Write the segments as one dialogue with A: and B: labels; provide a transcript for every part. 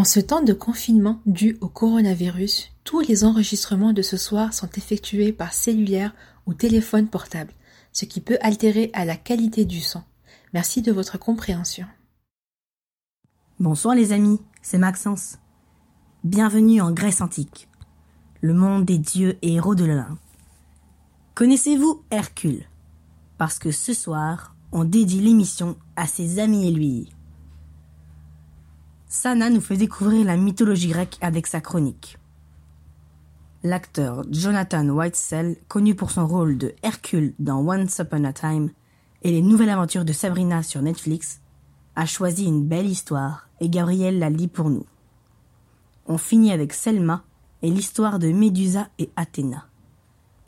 A: En ce temps de confinement dû au coronavirus, tous les enregistrements de ce soir sont effectués par cellulaire ou téléphone portable, ce qui peut altérer à la qualité du son. Merci de votre compréhension.
B: Bonsoir les amis, c'est Maxence. Bienvenue en Grèce antique, le monde des dieux et héros de l'Olympe. Connaissez-vous Hercule? Parce que ce soir, on dédie l'émission à ses amis et lui. Sana nous fait découvrir la mythologie grecque avec sa chronique. L'acteur Jonathan Whitesell, connu pour son rôle de Hercule dans Once Upon a Time et les nouvelles aventures de Sabrina sur Netflix, a choisi une belle histoire et Gabriel la lit pour nous. On finit avec Selma et l'histoire de Médusa et Athéna.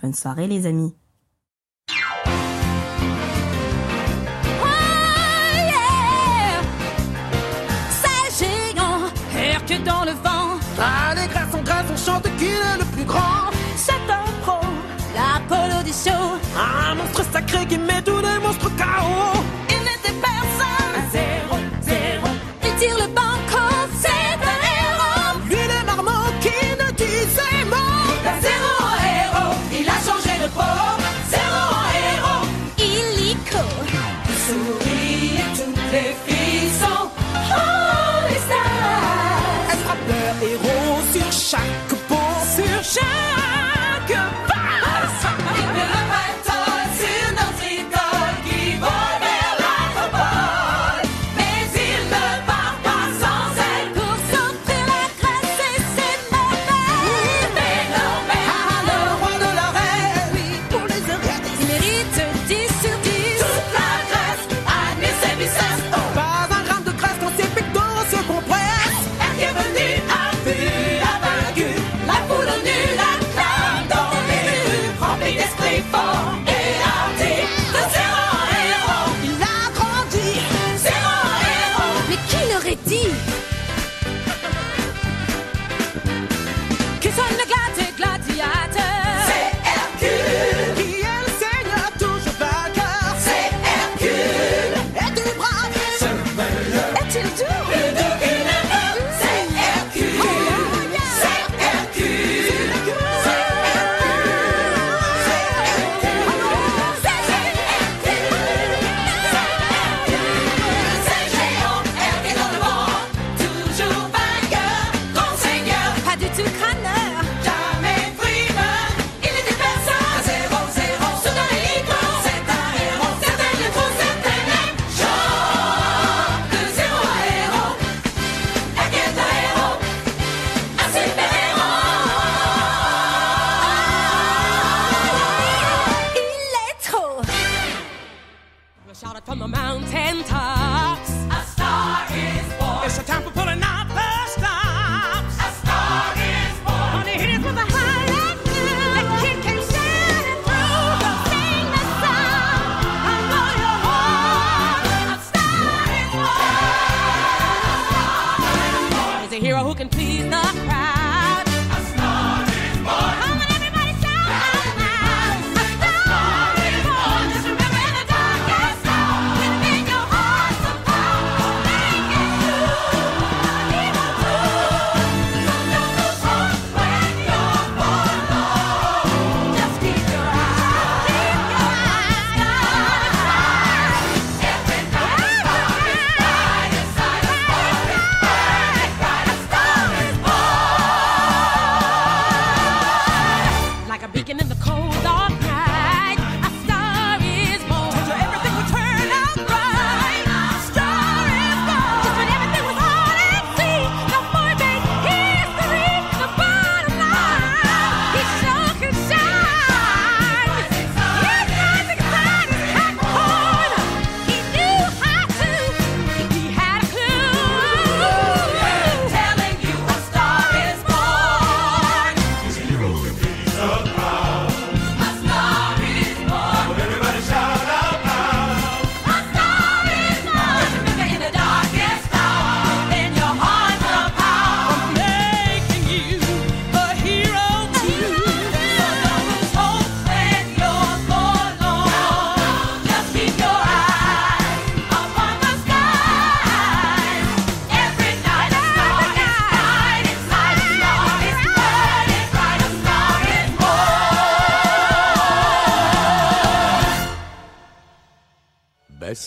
B: Bonne soirée les amis.
C: Dans le vent.
D: Allez, grâce en grâce, on chante qui est le plus grand.
C: C'est un pro, l'Apollo du show.
D: Un monstre sacré qui met tous les monstres KO.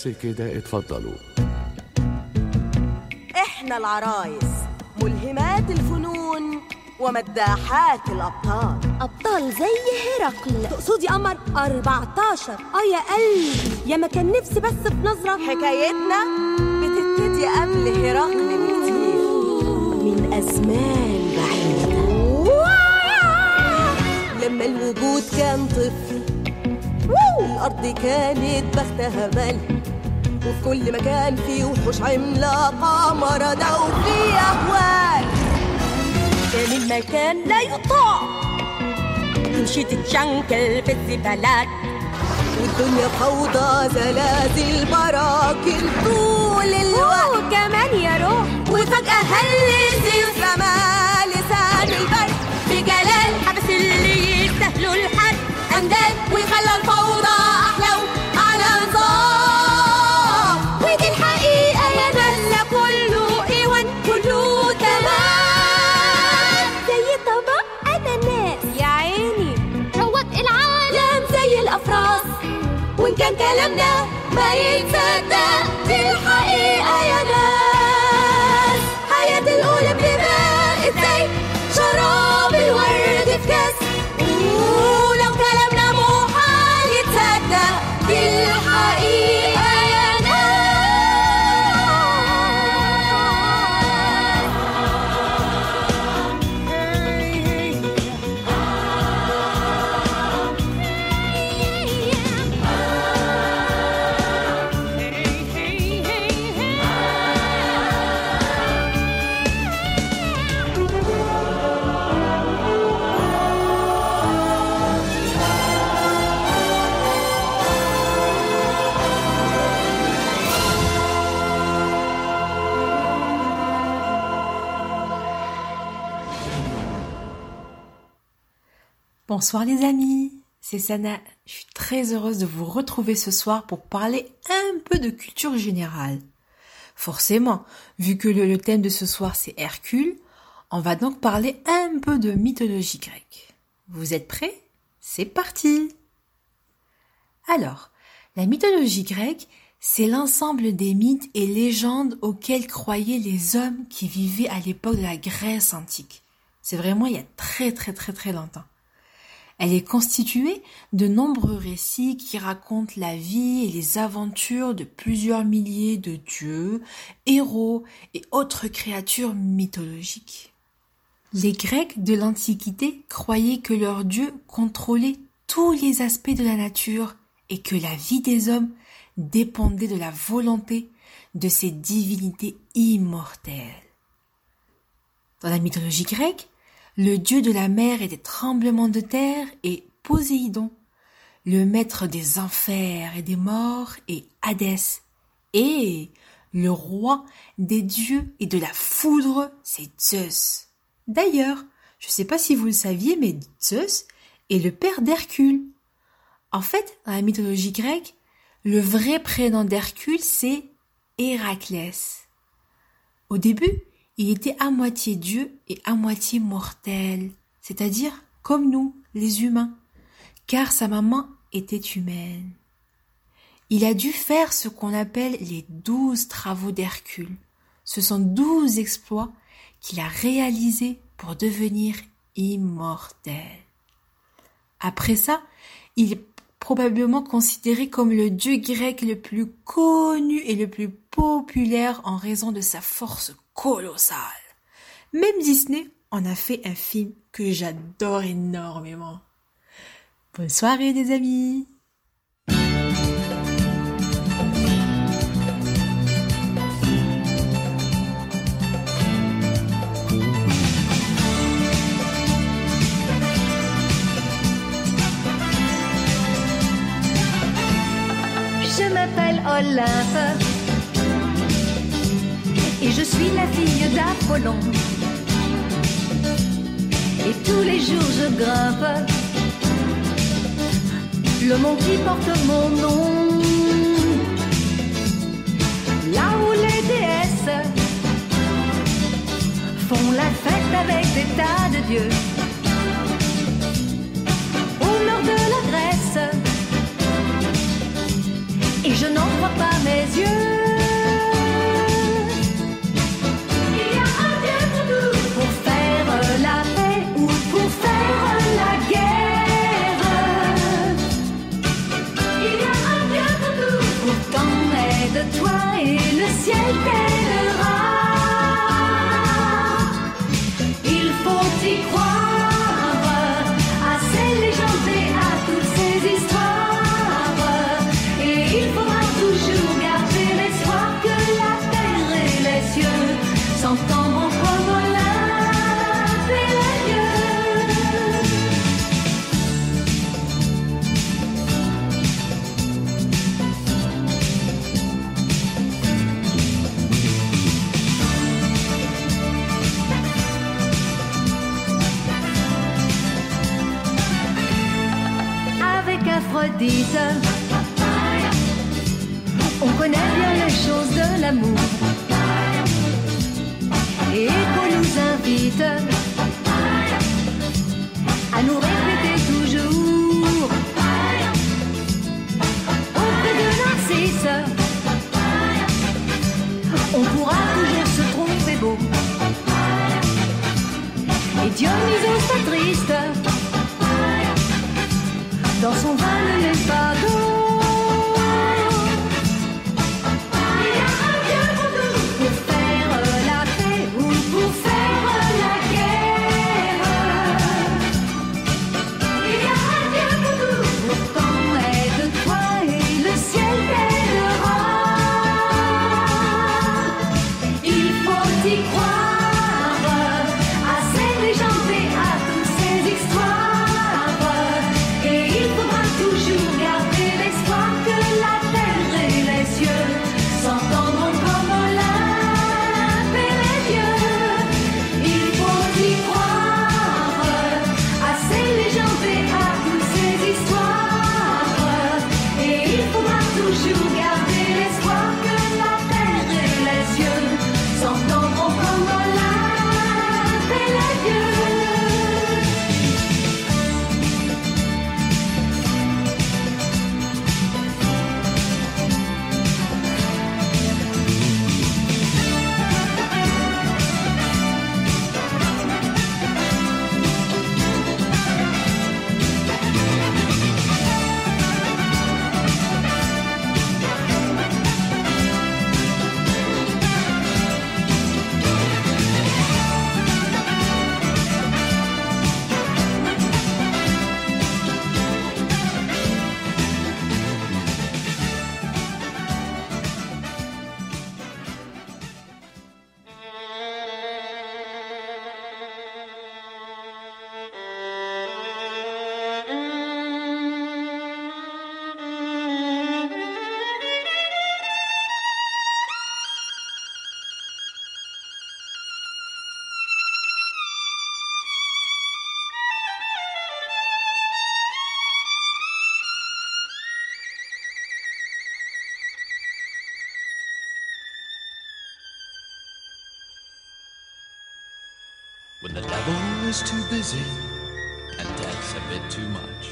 E: بس كده اتفضلوا.
F: إحنا العرايس ملهمات الفنون ومداحات الأبطال.
G: أبطال زي هرقل تقصدي قمر 14 آه يا قلبي يا ما كان نفسي بس في نظرة.
F: حكايتنا بتبتدي قبل هرقل بكتير. من أزمان بعيدة. لما الوجود كان طفل الأرض كانت بختها ملك وفي كل مكان في وحوش عملاقة مرضى وفي أهوال.
G: كان المكان لا يطاع. تمشي تتشنكل في الزبالات.
F: والدنيا فوضى زلازل براكن طول 每一次。
H: Bonsoir les amis, c'est Sana. Je suis très heureuse de vous retrouver ce soir pour parler un peu de culture générale. Forcément, vu que le, thème de ce soir c'est Hercule, on va donc parler un peu de mythologie grecque. Vous êtes prêts? C'est parti Alors, la mythologie grecque, c'est l'ensemble des mythes et légendes auxquels croyaient les hommes qui vivaient à l'époque de la Grèce antique. C'est vraiment il y a très très très très longtemps. Elle est constituée de nombreux récits qui racontent la vie et les aventures de plusieurs milliers de dieux, héros et autres créatures mythologiques. Les Grecs de l'Antiquité croyaient que leur dieu contrôlait tous les aspects de la nature et que la vie des hommes dépendait de la volonté de ces divinités immortelles. Dans la mythologie grecque, le dieu de la mer et des tremblements de terre est Poséidon. Le maître des enfers et des morts est Hadès. Et le roi des dieux et de la foudre, c'est Zeus. D'ailleurs, je ne sais pas si vous le saviez, mais Zeus est le père d'Hercule. En fait, dans la mythologie grecque, le vrai prénom d'Hercule, c'est Héraclès. Au début, il était à moitié Dieu et à moitié mortel, c'est-à-dire comme nous, les humains, car sa maman était humaine. Il a dû faire ce qu'on appelle les douze travaux d'Hercule. Ce sont douze exploits qu'il a réalisés pour devenir immortel. Après ça, il est probablement considéré comme le dieu grec le plus connu et le plus populaire en raison de sa force colossale. Même Disney en a fait un film que j'adore énormément. Bonne soirée les amis
I: Je m'appelle Olympe je suis la fille d'Apollon. Et tous les jours je grimpe le mont qui porte mon nom. Là où les déesses font la fête avec des tas de dieux. Au nord de la Grèce, et je n'en crois pas take it. On connaît bien les choses de l'amour. Et qu'on nous invite à nous répéter toujours auprès de Narcisse. On pourra toujours se tromper beau. Et Dionysos dans son ne laisse pas d'eau.
E: Is too busy and death's a bit too much,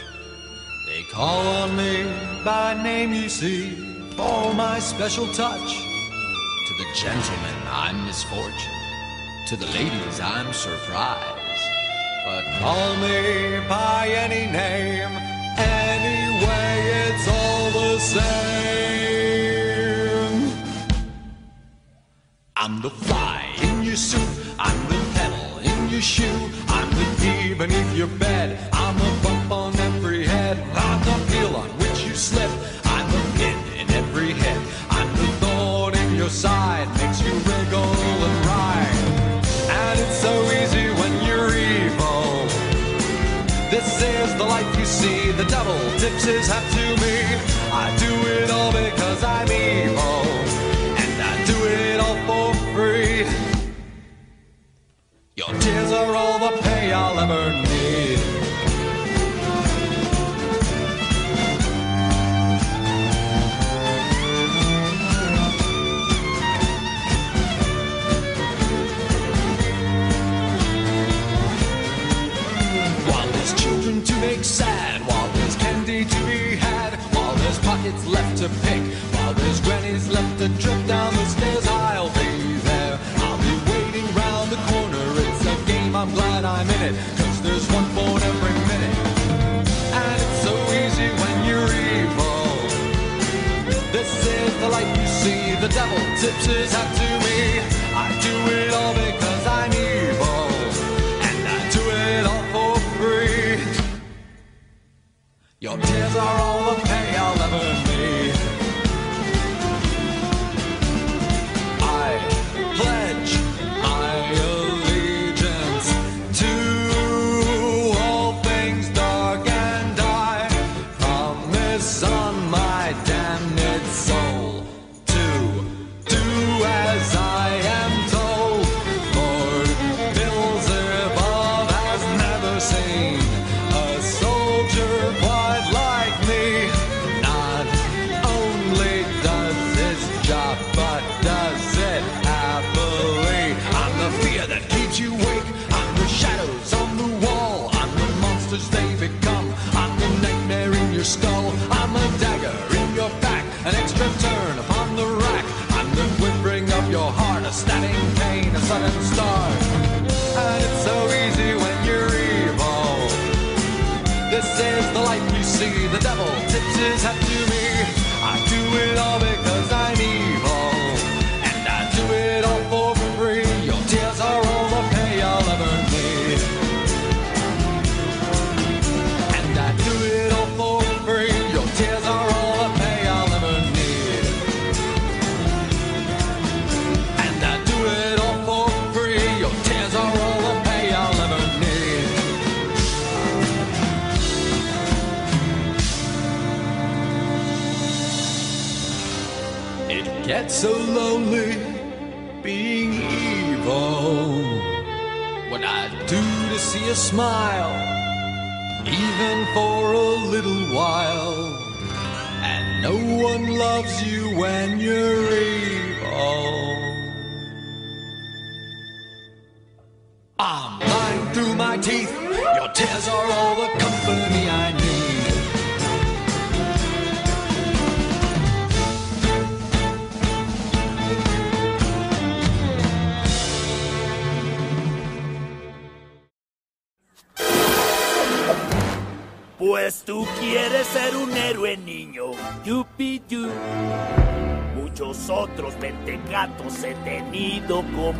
E: they call on me by name, you see, for my special touch. To the gentlemen, I'm misfortune. To the ladies, I'm surprise. But call me by any name, anyway, it's all the same. I'm the fly in your suit. I'm the pedal in your shoe beneath your bed. To pick, while there's grannies left to drip down the stairs, I'll be there. I'll be waiting round the corner. It's a game, I'm glad I'm in it, cause there's one phone every minute. And it's so easy when you're evil. This is the life you see. The devil tips his hat to me. I do it all because I'm evil. And I do it all for free. Your tears are all the pay I'll ever need.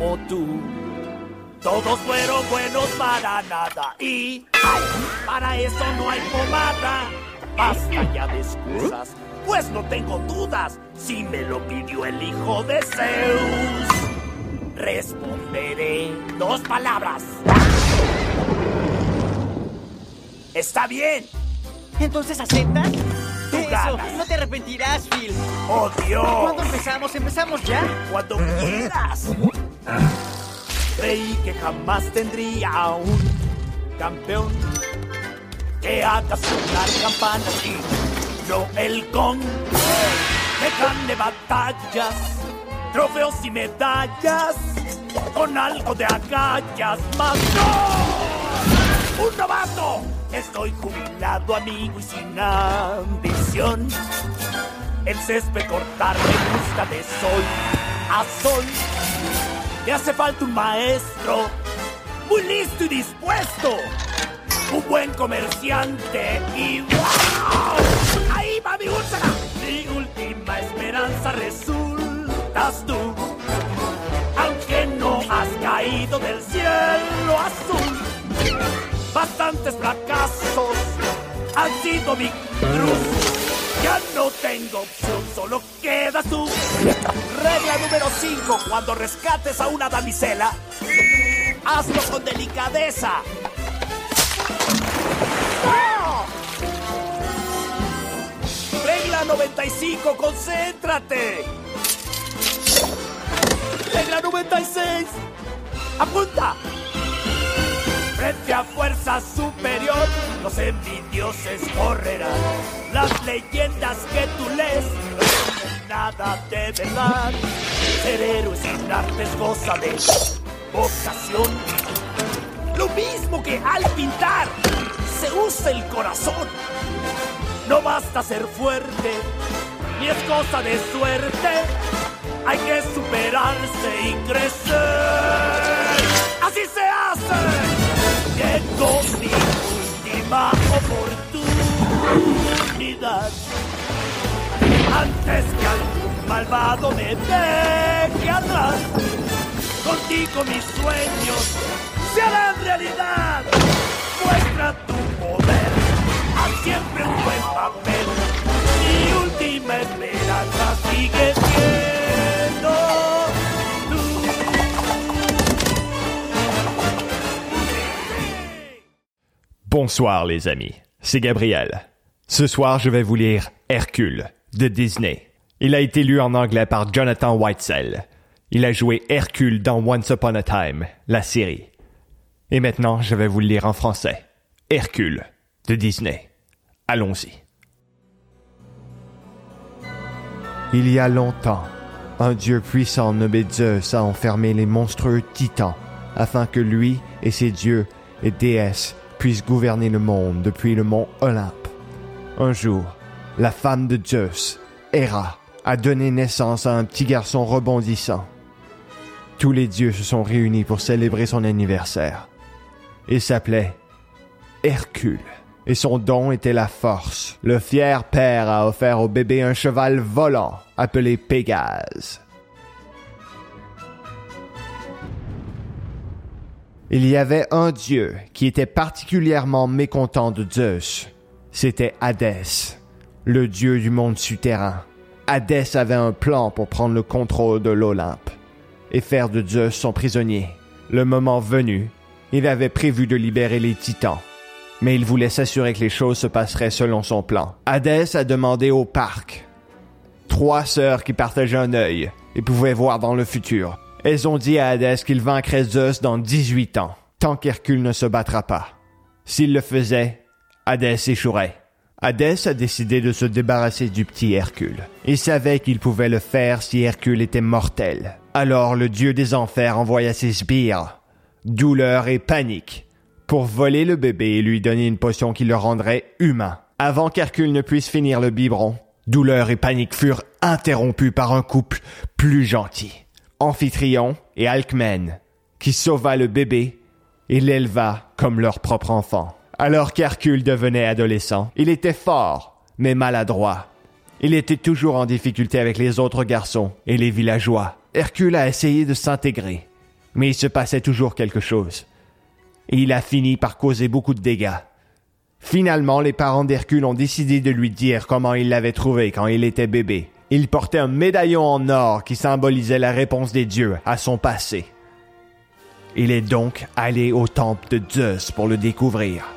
J: Como tú. Todos fueron buenos para nada y ay, para eso no hay pomada. Basta ya de excusas, pues no tengo dudas si me lo pidió el hijo de Zeus. Responderé dos palabras. Está bien.
K: Entonces aceptas.
J: Tú
K: Eso,
J: ganas.
K: no te arrepentirás, Phil.
J: ¡Oh, Dios!
K: ¿Cuándo empezamos? ¿Empezamos ya?
J: Cuando quieras. Creí que jamás tendría un campeón que haga sonar campanas y no el gong. Me gane batallas, trofeos y medallas con algo de agallas más. ¡No! ¡Un novato! Estoy jubilado, amigo, y sin ambición. El césped cortar me gusta de sol a sol. Me hace falta un maestro muy listo y dispuesto. Un buen comerciante y ¡wow! Ahí va mi úlcera. Mi última esperanza resultas tú. Aunque no has caído del cielo azul. Bastantes fracasos han sido mi cruz. Ya no tengo opción, solo quedas tú. Regla número 5. Cuando rescates a una damisela, hazlo con delicadeza. Regla 95. Concéntrate. Regla 96. Apunta. Frente a fuerza superior, los envidioses correrán. Las leyendas que tú lees no tienen nada de verdad. Ser héroe sin arte es cosa de vocación. Lo mismo que al pintar, se usa el corazón. No basta ser fuerte, ni es cosa de suerte. Hay que superarse y crecer. Última oportunidad. Antes que algún malvado me deje atrás, contigo mis sueños se harán realidad. Muestra tu poder, haz siempre un buen papel. Mi última esperanza sigue siendo
L: Bonsoir les amis, c'est Gabriel. Ce soir, je vais vous lire Hercule de Disney. Il a été lu en anglais par Jonathan Whitesell. Il a joué Hercule dans Once Upon a Time, la série. Et maintenant, je vais vous le lire en français. Hercule de Disney. Allons-y. Il y a longtemps, un dieu puissant nommé Zeus a enfermé les monstrueux titans afin que lui et ses dieux et déesses puissent gouverner le monde depuis le mont Olympe. Un jour, la femme de Zeus, Héra, a donné naissance à un petit garçon rebondissant. Tous les dieux se sont réunis pour célébrer son anniversaire. Il s'appelait Hercule. et son don était la force. Le fier père a offert au bébé un cheval volant appelé Pégase. Il y avait un dieu qui était particulièrement mécontent de Zeus. C'était Hadès, le dieu du monde souterrain. Hadès avait un plan pour prendre le contrôle de l'Olympe et faire de Zeus son prisonnier. Le moment venu, il avait prévu de libérer les titans, mais il voulait s'assurer que les choses se passeraient selon son plan. Hadès a demandé au parc. Trois sœurs qui partageaient un œil et pouvaient voir dans le futur. Elles ont dit à Hadès qu'il vaincrait Zeus dans 18 ans, tant qu'Hercule ne se battra pas. S'il le faisait, Hadès échouerait. Hadès a décidé de se débarrasser du petit Hercule. Il savait qu'il pouvait le faire si Hercule était mortel. Alors le dieu des enfers envoya ses sbires, douleur et panique, pour voler le bébé et lui donner une potion qui le rendrait humain. Avant qu'Hercule ne puisse finir le biberon, douleur et panique furent interrompus par un couple plus gentil. Amphitryon et Alcmène, qui sauva le bébé et l'éleva comme leur propre enfant. Alors qu'Hercule devenait adolescent, il était fort, mais maladroit. Il était toujours en difficulté avec les autres garçons et les villageois. Hercule a essayé de s'intégrer, mais il se passait toujours quelque chose. Et il a fini par causer beaucoup de dégâts. Finalement, les parents d'Hercule ont décidé de lui dire comment il l'avait trouvé quand il était bébé. Il portait un médaillon en or qui symbolisait la réponse des dieux à son passé. Il est donc allé au temple de Zeus pour le découvrir.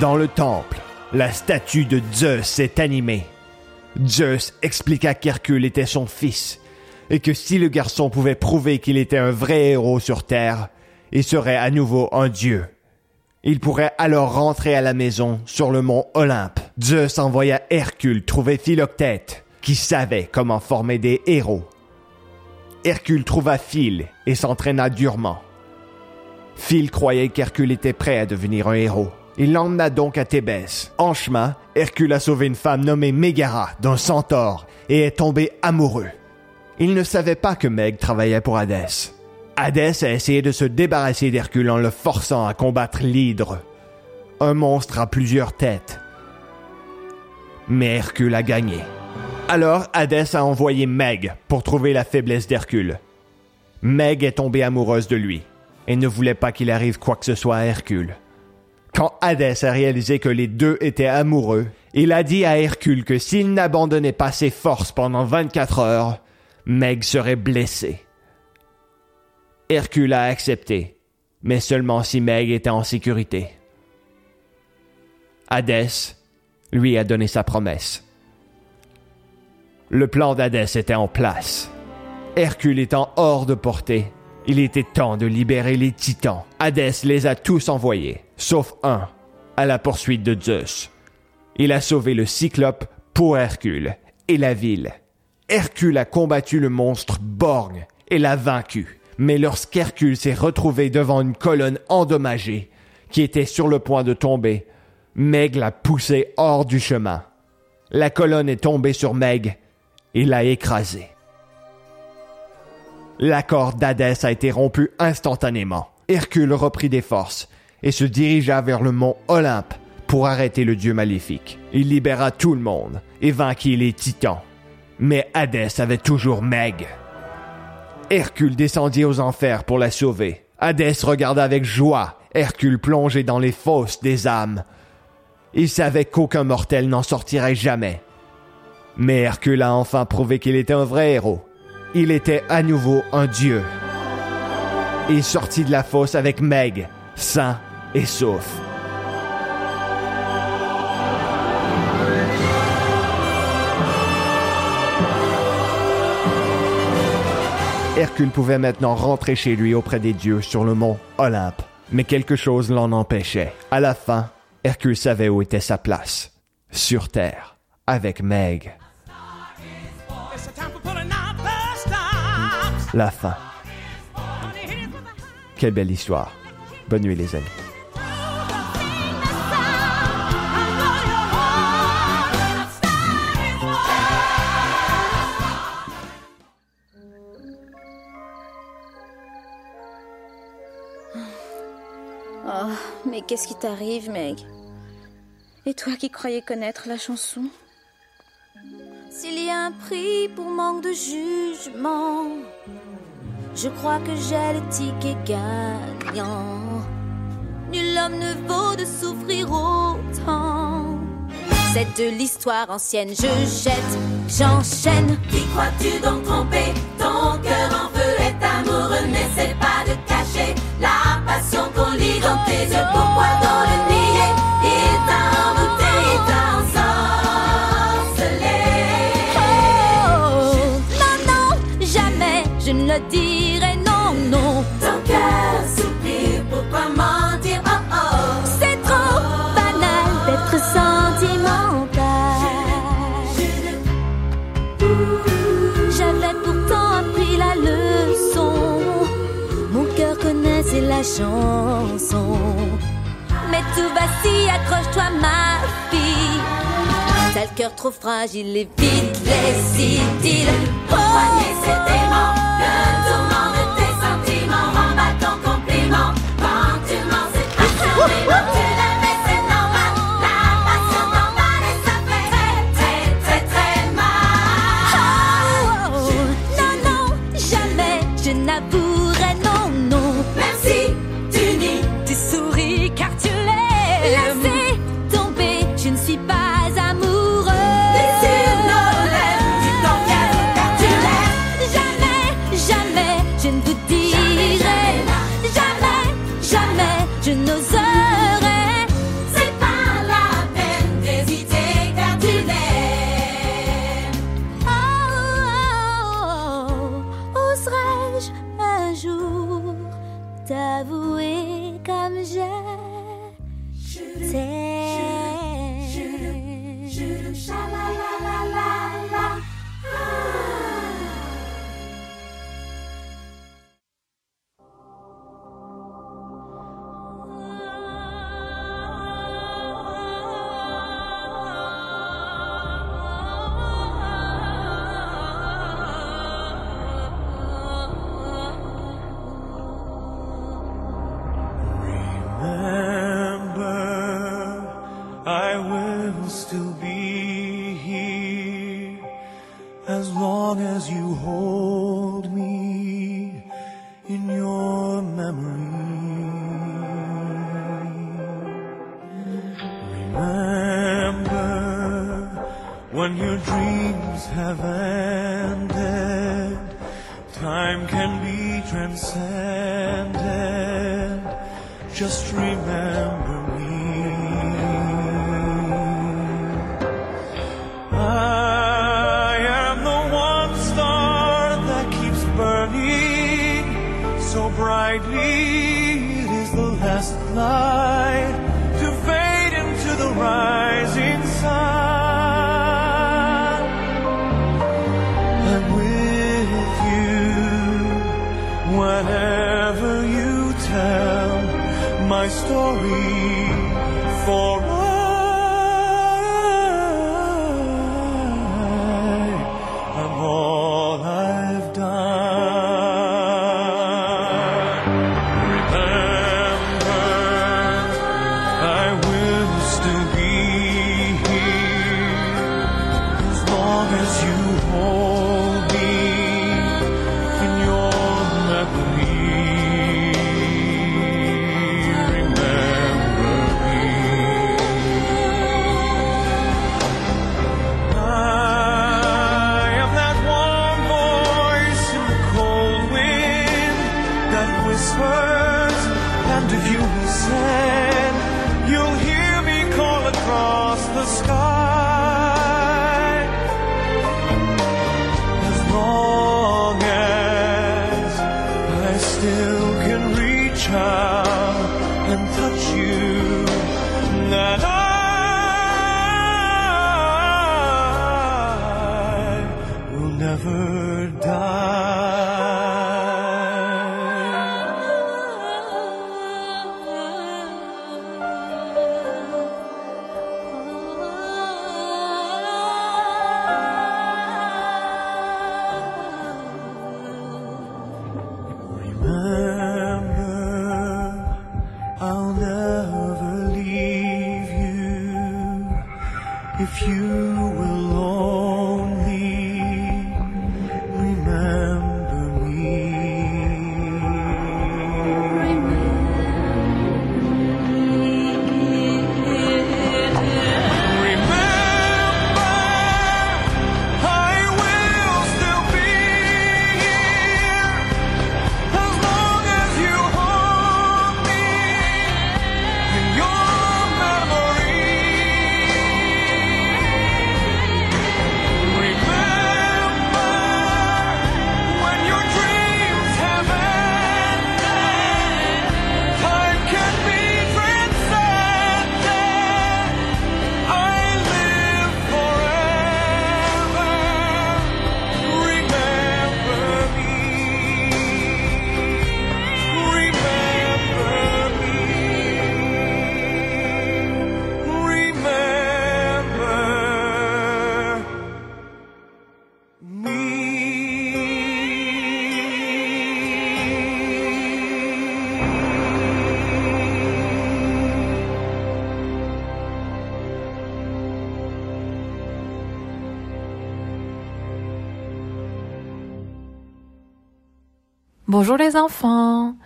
L: Dans le temple, la statue de Zeus s'est animée. Zeus expliqua qu'Hercule était son fils et que si le garçon pouvait prouver qu'il était un vrai héros sur Terre, il serait à nouveau un dieu. Il pourrait alors rentrer à la maison sur le mont Olympe. Zeus envoya Hercule trouver Philoctète, qui savait comment former des héros. Hercule trouva Phil et s'entraîna durement. Phil croyait qu'Hercule était prêt à devenir un héros. Il l'emmena donc à Thébès. En chemin, Hercule a sauvé une femme nommée Mégara d'un centaure et est tombé amoureux. Il ne savait pas que Meg travaillait pour Hadès. Hadès a essayé de se débarrasser d'Hercule en le forçant à combattre l'hydre, un monstre à plusieurs têtes. Mais Hercule a gagné. Alors Hadès a envoyé Meg pour trouver la faiblesse d'Hercule. Meg est tombée amoureuse de lui et ne voulait pas qu'il arrive quoi que ce soit à Hercule. Quand Hadès a réalisé que les deux étaient amoureux, il a dit à Hercule que s'il n'abandonnait pas ses forces pendant 24 heures, Meg serait blessée. Hercule a accepté, mais seulement si Meg était en sécurité. Hadès lui a donné sa promesse. Le plan d'Hadès était en place. Hercule étant hors de portée, il était temps de libérer les titans. Hadès les a tous envoyés, sauf un, à la poursuite de Zeus. Il a sauvé le Cyclope pour Hercule et la ville. Hercule a combattu le monstre Borgne et l'a vaincu. Mais lorsqu'Hercule s'est retrouvé devant une colonne endommagée, qui était sur le point de tomber, Meg l'a poussé hors du chemin. La colonne est tombée sur Meg et l'a écrasé. L'accord d'Hadès a été rompu instantanément. Hercule reprit des forces et se dirigea vers le mont Olympe pour arrêter le dieu maléfique. Il libéra tout le monde et vainquit les titans. Mais Hadès avait toujours Meg. Hercule descendit aux enfers pour la sauver. Hadès regarda avec joie Hercule plongé dans les fosses des âmes. Il savait qu'aucun mortel n'en sortirait jamais. Mais Hercule a enfin prouvé qu'il était un vrai héros. Il était à nouveau un dieu. Il sortit de la fosse avec Meg, sain et sauf. Hercule pouvait maintenant rentrer chez lui auprès des dieux sur le mont Olympe. Mais quelque chose l'en empêchait. À la fin, Hercule savait où était sa place. Sur Terre, avec Meg. La fin. Quelle belle histoire. Bonne nuit les amis.
M: Mais qu'est-ce qui t'arrive, Meg? Et toi qui croyais connaître la chanson?
N: S'il y a un prix pour manque de jugement, je crois que j'ai le ticket gagnant. Nul homme ne vaut de souffrir autant. C'est de l'histoire ancienne, je jette, j'enchaîne.
C: Qui crois-tu donc tromper? lit dans tes yeux, pourquoi dans le
N: chanson. Mais tout va si accroche-toi ma fille. T'as le cœur trop fragile et vite
C: laisse il oh, le tourment de tes sentiments. Ton compliment quand tu
O: m'en sais my story for
H: Bonjour les enfants,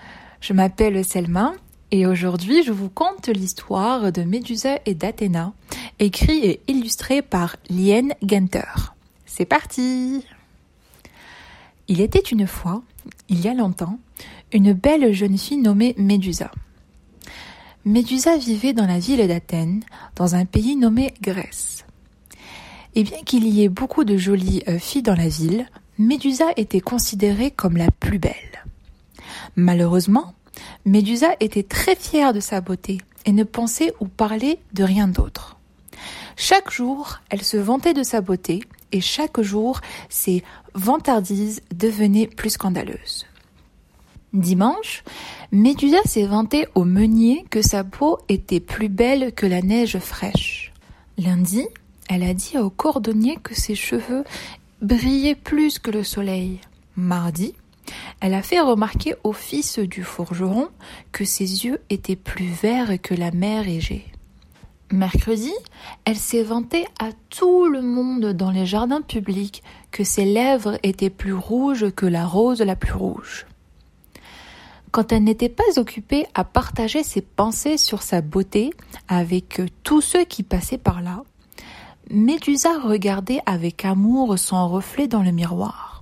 H: je m'appelle Selma et aujourd'hui je vous conte l'histoire de Médusa et d'Athéna, écrit et illustré par Liane Genter. C'est parti Il était une fois, il y a longtemps, une belle jeune fille nommée Médusa. Médusa vivait dans la ville d'Athènes, dans un pays nommé Grèce. Et bien qu'il y ait beaucoup de jolies euh, filles dans la ville, Médusa était considérée comme la plus belle. Malheureusement, Médusa était très fière de sa beauté et ne pensait ou parlait de rien d'autre. Chaque jour, elle se vantait de sa beauté et chaque jour, ses vantardises devenaient plus scandaleuses. Dimanche, Médusa s'est vantée au meunier que sa peau était plus belle que la neige fraîche. Lundi, elle a dit au cordonnier que ses cheveux brillaient plus que le soleil. Mardi, elle a fait remarquer au fils du forgeron que ses yeux étaient plus verts que la mer Égée. Mercredi, elle s'est vantée à tout le monde dans les jardins publics que ses lèvres étaient plus rouges que la rose la plus rouge. Quand elle n'était pas occupée à partager ses pensées sur sa beauté avec tous ceux qui passaient par là, Médusa regardait avec amour son reflet dans le miroir.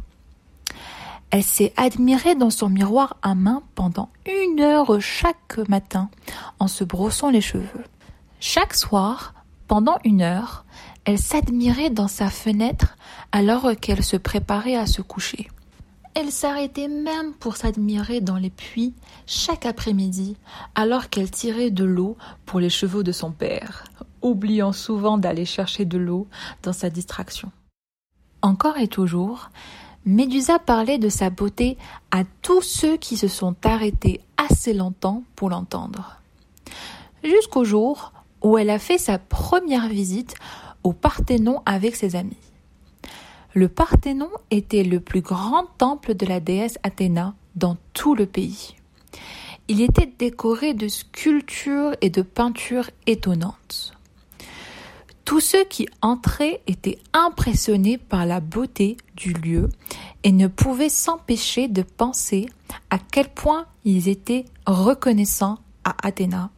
H: Elle s'est admirée dans son miroir à main pendant une heure chaque matin en se brossant les cheveux. Chaque soir, pendant une heure, elle s'admirait dans sa fenêtre alors qu'elle se préparait à se coucher. Elle s'arrêtait même pour s'admirer dans les puits chaque après-midi alors qu'elle tirait de l'eau pour les cheveux de son père, oubliant souvent d'aller chercher de l'eau dans sa distraction. Encore et toujours, Médusa parlait de sa beauté à tous ceux qui se sont arrêtés assez longtemps pour l'entendre. Jusqu'au jour où elle a fait sa première visite au Parthénon avec ses amis. Le Parthénon était le plus grand temple de la déesse Athéna dans tout le pays. Il était décoré de sculptures et de peintures étonnantes. Tous ceux qui entraient étaient impressionnés par la beauté du lieu et ne pouvaient s'empêcher de penser à quel point ils étaient reconnaissants à Athéna,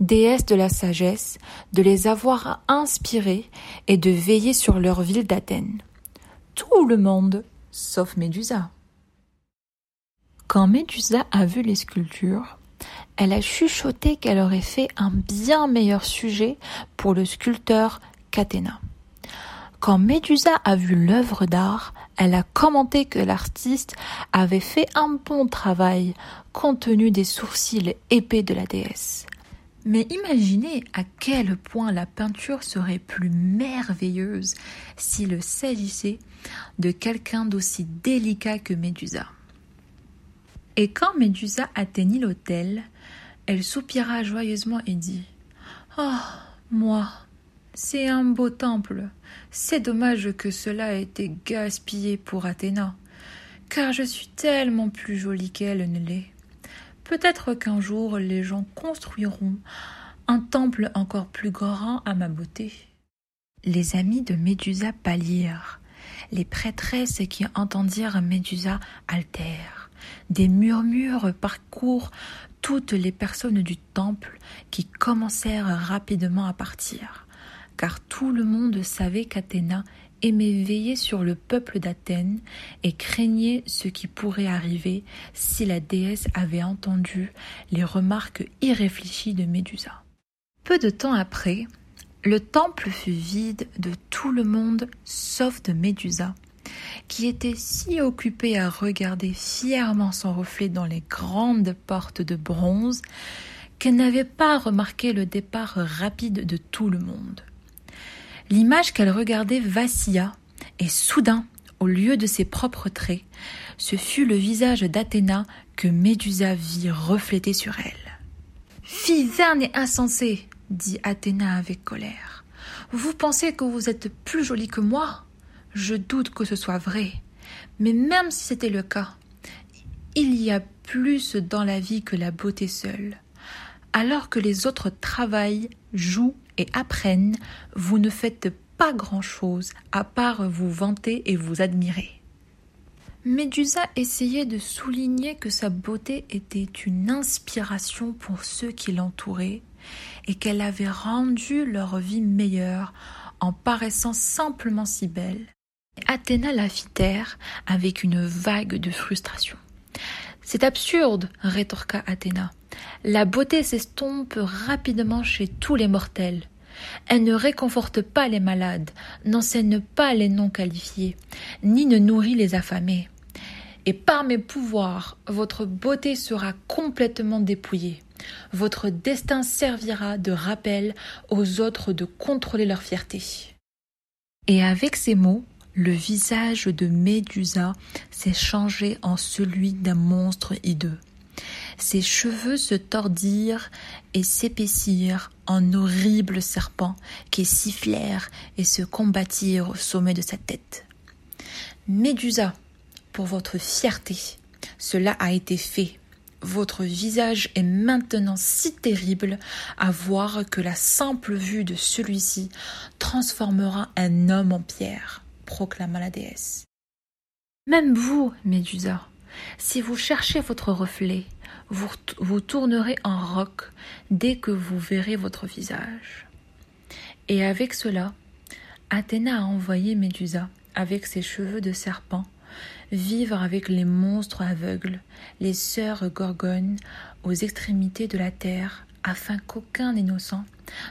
H: déesse de la sagesse, de les avoir inspirés et de veiller sur leur ville d'Athènes. Tout le monde, sauf Médusa. Quand Médusa a vu les sculptures, elle a chuchoté qu'elle aurait fait un bien meilleur sujet pour le sculpteur qu'Athéna. Quand Médusa a vu l'œuvre d'art, elle a commenté que l'artiste avait fait un bon travail compte tenu des sourcils épais de la déesse. Mais imaginez à quel point la peinture serait plus merveilleuse s'il s'agissait de quelqu'un d'aussi délicat que Médusa. Et quand Médusa atteignit l'autel, elle soupira joyeusement et dit Oh, moi, c'est un beau temple. C'est dommage que cela ait été gaspillé pour Athéna, car je suis tellement plus jolie qu'elle ne l'est. Peut-être qu'un jour les gens construiront un temple encore plus grand à ma beauté. les amis de Médusa pâlirent. Les prêtresses qui entendirent Médusa altèrent. Des murmures parcourent toutes les personnes du temple qui commencèrent rapidement à partir, car tout le monde savait qu'Athéna aimait veiller sur le peuple d'Athènes et craignait ce qui pourrait arriver si la déesse avait entendu les remarques irréfléchies de Médusa. Peu de temps après, le temple fut vide de tout le monde sauf de Médusa, qui était si occupée à regarder fièrement son reflet dans les grandes portes de bronze qu'elle n'avait pas remarqué le départ rapide de tout le monde. L'image qu'elle regardait vacilla, et soudain, au lieu de ses propres traits, ce fut le visage d'Athéna que Médusa vit refléter sur elle. Fille vaine et insensée, dit Athéna avec colère. Vous pensez que vous êtes plus jolie que moi? Je doute que ce soit vrai. Mais même si c'était le cas, il y a plus dans la vie que la beauté seule. Alors que les autres travaillent, jouent et apprennent, vous ne faites pas grand-chose à part vous vanter et vous admirer. Médusa essayait de souligner que sa beauté était une inspiration pour ceux qui l'entouraient et qu'elle avait rendu leur vie meilleure en paraissant simplement si belle. Athéna la fit taire avec une vague de frustration. C'est absurde, rétorqua Athéna. La beauté s'estompe rapidement chez tous les mortels. Elle ne réconforte pas les malades, n'enseigne pas les non qualifiés, ni ne nourrit les affamés. Et par mes pouvoirs, votre beauté sera complètement dépouillée. Votre destin servira de rappel aux autres de contrôler leur fierté. Et avec ces mots, le visage de Médusa s'est changé en celui d'un monstre hideux. Ses cheveux se tordirent et s'épaissirent en horribles serpents qui sifflèrent et se combattirent au sommet de sa tête. Médusa, pour votre fierté, cela a été fait. Votre visage est maintenant si terrible à voir que la simple vue de celui-ci transformera un homme en pierre, proclama la déesse. Même vous, Médusa, si vous cherchez votre reflet, vous, vous tournerez en roc dès que vous verrez votre visage. Et avec cela, Athéna a envoyé Médusa, avec ses cheveux de serpent, vivre avec les monstres aveugles, les sœurs gorgones, aux extrémités de la terre, afin qu'aucun innocent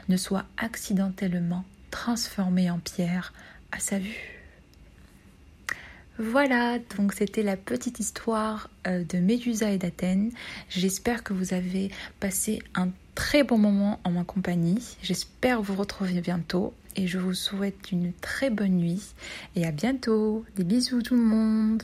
H: ne soit accidentellement transformé en pierre à sa vue. Voilà, donc c'était la petite histoire euh, de Médusa et d'Athènes. J'espère que vous avez passé un très bon moment en ma compagnie. J'espère vous retrouver bientôt et je vous souhaite une très bonne nuit et à bientôt. Des bisous tout le monde.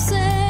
I: say.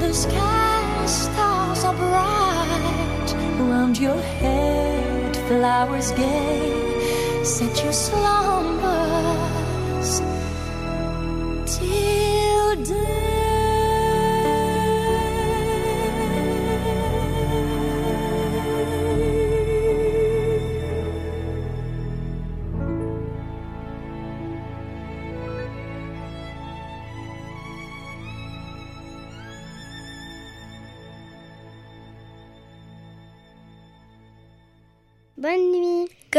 I: the sky, stars are bright. Round your head, flowers gay. Set your slumbers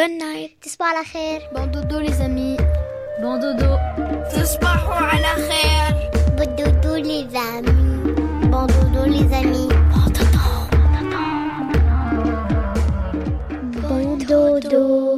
I: Good
P: night. تصبح
Q: على خير. Bon dodo les amis. Bon dodo.
P: تصبحوا على خير.
R: Bon dodo les amis.
P: Bon dodo
C: les amis. Bon dodo. Bon dodo.